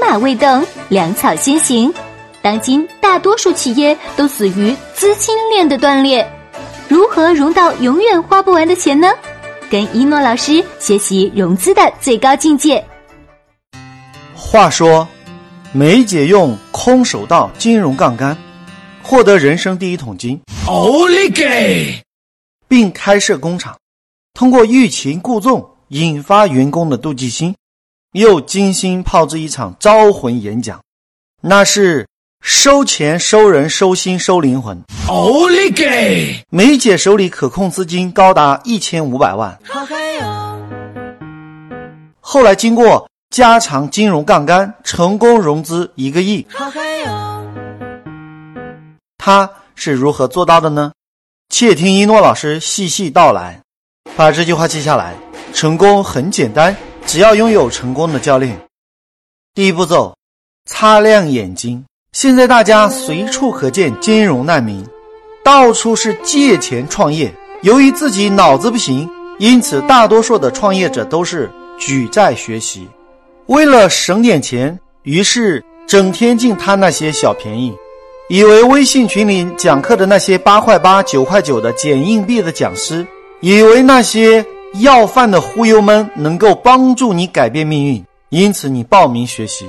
马未动，粮草先行。当今大多数企业都死于资金链的断裂，如何融到永远花不完的钱呢？跟一诺老师学习融资的最高境界。话说，梅姐用空手道金融杠杆，获得人生第一桶金，奥利给！并开设工厂，通过欲擒故纵引发员工的妒忌心，又精心炮制一场招魂演讲，那是。收钱、收人、收心、收灵魂。奥利给！梅姐手里可控资金高达一千五百万。好嗨哟后来经过加强金融杠杆，成功融资一个亿。好嗨哟他是如何做到的呢？且听一诺老师细细道来。把这句话记下来：成功很简单，只要拥有成功的教练。第一步骤，擦亮眼睛。现在大家随处可见金融难民，到处是借钱创业。由于自己脑子不行，因此大多数的创业者都是举债学习。为了省点钱，于是整天净贪那些小便宜，以为微信群里讲课的那些八块八、九块九的捡硬币的讲师，以为那些要饭的忽悠们能够帮助你改变命运，因此你报名学习。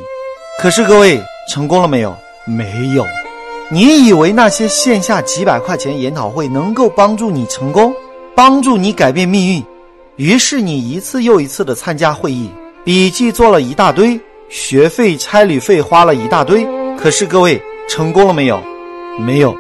可是各位成功了没有？没有，你以为那些线下几百块钱研讨会能够帮助你成功，帮助你改变命运？于是你一次又一次的参加会议，笔记做了一大堆，学费、差旅费花了一大堆。可是各位成功了没有？没有，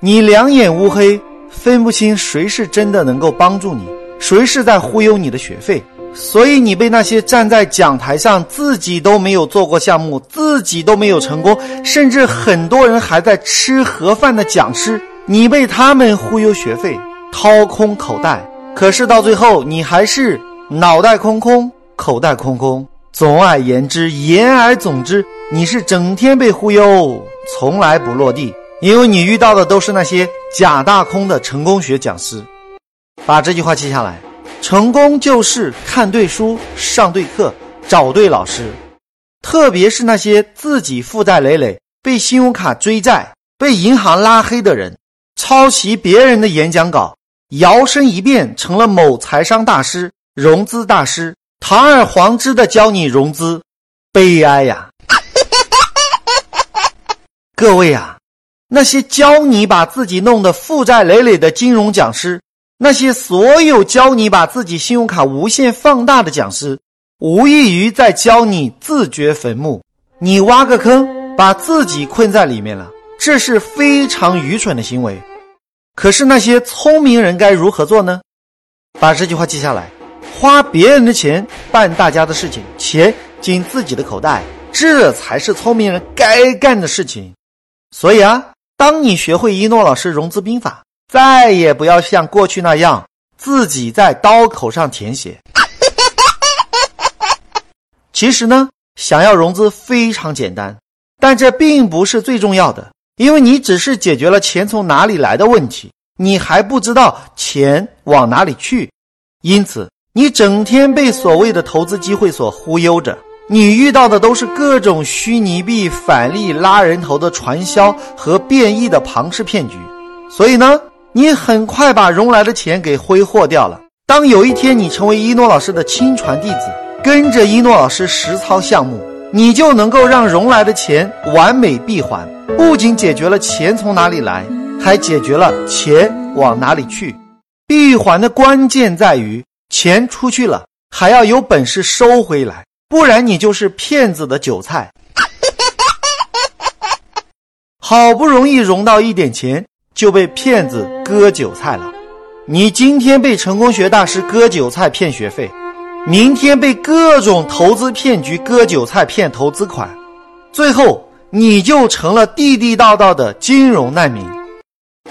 你两眼乌黑，分不清谁是真的能够帮助你，谁是在忽悠你的学费。所以你被那些站在讲台上自己都没有做过项目、自己都没有成功，甚至很多人还在吃盒饭的讲师，你被他们忽悠学费、掏空口袋。可是到最后，你还是脑袋空空、口袋空空。总而言之，言而总之，你是整天被忽悠，从来不落地，因为你遇到的都是那些假大空的成功学讲师。把这句话记下来。成功就是看对书、上对课、找对老师，特别是那些自己负债累累、被信用卡追债、被银行拉黑的人，抄袭别人的演讲稿，摇身一变成了某财商大师、融资大师，堂而皇之的教你融资，悲哀呀！各位啊，那些教你把自己弄得负债累累的金融讲师。那些所有教你把自己信用卡无限放大的讲师，无异于在教你自掘坟墓。你挖个坑，把自己困在里面了，这是非常愚蠢的行为。可是那些聪明人该如何做呢？把这句话记下来：花别人的钱办大家的事情，钱进自己的口袋，这才是聪明人该干的事情。所以啊，当你学会一诺老师融资兵法。再也不要像过去那样自己在刀口上舔血。其实呢，想要融资非常简单，但这并不是最重要的，因为你只是解决了钱从哪里来的问题，你还不知道钱往哪里去，因此你整天被所谓的投资机会所忽悠着，你遇到的都是各种虚拟币返利拉人头的传销和变异的庞氏骗局，所以呢。你很快把融来的钱给挥霍掉了。当有一天你成为一诺老师的亲传弟子，跟着一诺老师实操项目，你就能够让融来的钱完美闭环。不仅解决了钱从哪里来，还解决了钱往哪里去。闭环的关键在于钱出去了，还要有本事收回来，不然你就是骗子的韭菜。好不容易融到一点钱。就被骗子割韭菜了。你今天被成功学大师割韭菜骗学费，明天被各种投资骗局割韭菜骗投资款，最后你就成了地地道道的金融难民。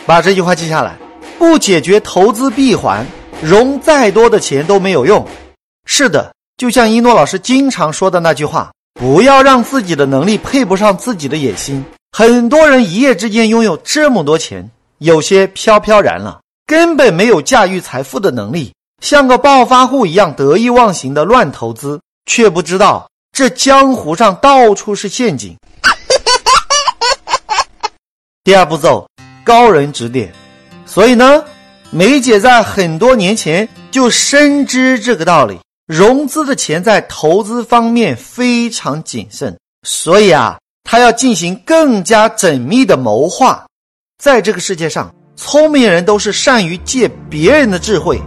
把这句话记下来：不解决投资闭环，融再多的钱都没有用。是的，就像一诺老师经常说的那句话：不要让自己的能力配不上自己的野心。很多人一夜之间拥有这么多钱。有些飘飘然了，根本没有驾驭财富的能力，像个暴发户一样得意忘形的乱投资，却不知道这江湖上到处是陷阱。第二步骤，高人指点。所以呢，梅姐在很多年前就深知这个道理，融资的钱在投资方面非常谨慎，所以啊，她要进行更加缜密的谋划。在这个世界上，聪明人都是善于借别人的智慧。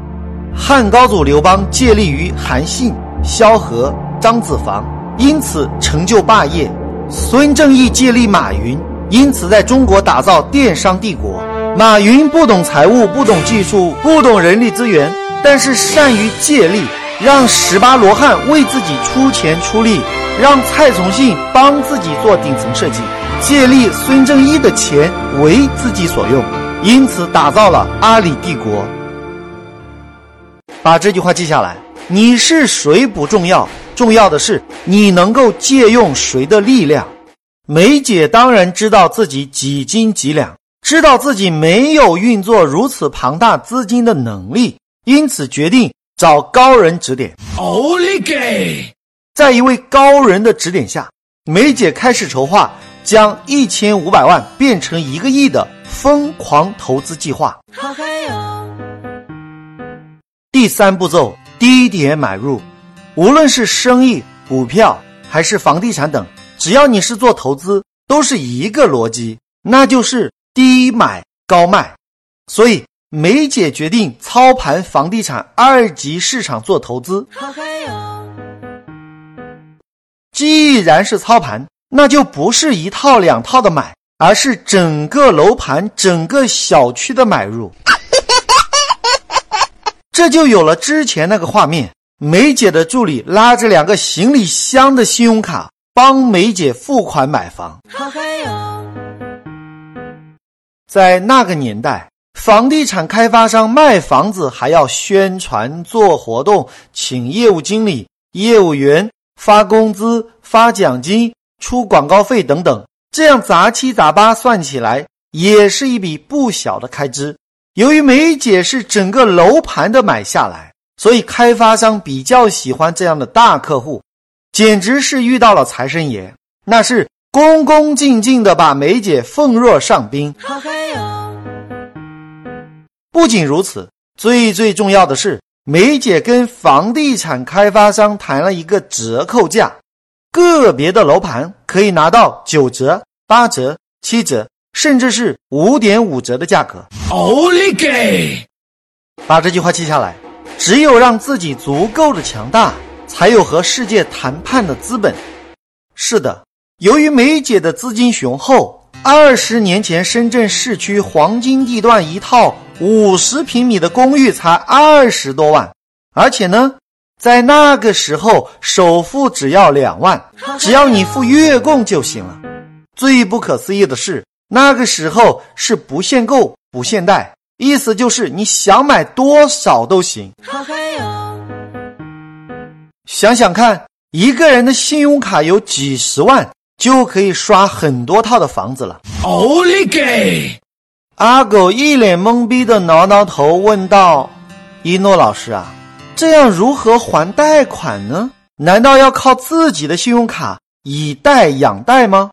汉高祖刘邦借力于韩信、萧何、张子房，因此成就霸业；孙正义借力马云。因此，在中国打造电商帝国，马云不懂财务，不懂技术，不懂人力资源，但是善于借力，让十八罗汉为自己出钱出力，让蔡崇信帮自己做顶层设计，借力孙正义的钱为自己所用，因此打造了阿里帝国。把这句话记下来：你是谁不重要，重要的是你能够借用谁的力量。梅姐当然知道自己几斤几两，知道自己没有运作如此庞大资金的能力，因此决定找高人指点。奥利给！在一位高人的指点下，梅姐开始筹划将一千五百万变成一个亿的疯狂投资计划。第三步骤：低点买入，无论是生意、股票还是房地产等。只要你是做投资，都是一个逻辑，那就是低买高卖。所以梅姐决定操盘房地产二级市场做投资。既然是操盘，那就不是一套两套的买，而是整个楼盘、整个小区的买入。这就有了之前那个画面：梅姐的助理拉着两个行李箱的信用卡。帮梅姐付款买房。在那个年代，房地产开发商卖房子还要宣传、做活动、请业务经理、业务员发工资、发奖金、出广告费等等，这样杂七杂八算起来也是一笔不小的开支。由于梅姐是整个楼盘的买下来，所以开发商比较喜欢这样的大客户。简直是遇到了财神爷，那是恭恭敬敬的把梅姐奉若上宾。不仅如此，最最重要的是，梅姐跟房地产开发商谈了一个折扣价，个别的楼盘可以拿到九折、八折、七折，甚至是五点五折的价格。奥利给！把这句话记下来，只有让自己足够的强大。才有和世界谈判的资本。是的，由于梅姐的资金雄厚，二十年前深圳市区黄金地段一套五十平米的公寓才二十多万，而且呢，在那个时候首付只要两万，只要你付月供就行了。最不可思议的是，那个时候是不限购、不限贷，意思就是你想买多少都行。想想看，一个人的信用卡有几十万，就可以刷很多套的房子了。奥利给！阿狗一脸懵逼的挠挠头，问道：“一诺老师啊，这样如何还贷款呢？难道要靠自己的信用卡以贷养贷吗？”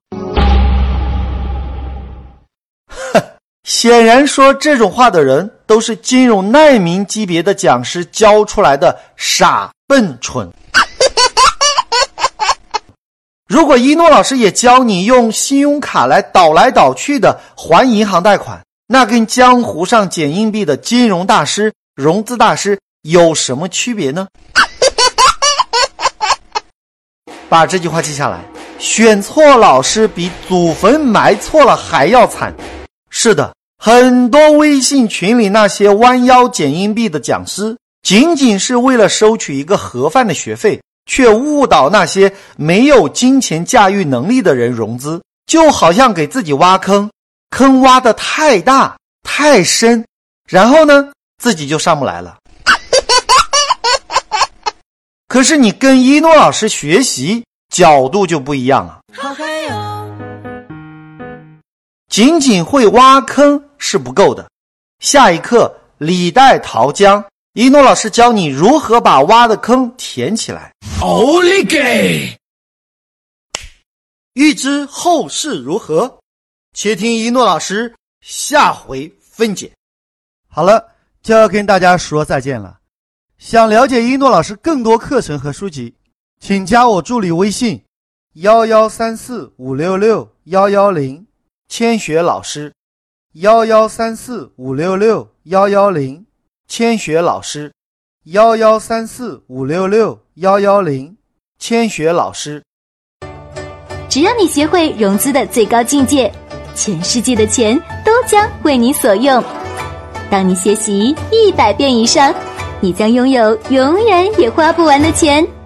哼，显然说这种话的人都是金融难民级别的讲师教出来的傻笨蠢。如果一诺老师也教你用信用卡来倒来倒去的还银行贷款，那跟江湖上捡硬币的金融大师、融资大师有什么区别呢？把这句话记下来：选错老师比祖坟埋错了还要惨。是的，很多微信群里那些弯腰捡硬币的讲师，仅仅是为了收取一个盒饭的学费。却误导那些没有金钱驾驭能力的人融资，就好像给自己挖坑，坑挖的太大太深，然后呢，自己就上不来了。可是你跟一诺老师学习角度就不一样了，仅仅会挖坑是不够的。下一课，李代桃僵。一诺老师教你如何把挖的坑填起来。奥利给！欲知后事如何，且听一诺老师下回分解。好了，就要跟大家说再见了。想了解一诺老师更多课程和书籍，请加我助理微信：幺幺三四五六六幺幺零，千雪老师。幺幺三四五六六幺幺零，千雪老师。幺幺三四五六六幺幺零，千雪老师。只要你学会融资的最高境界，全世界的钱都将为你所用。当你学习一百遍以上，你将拥有永远也花不完的钱。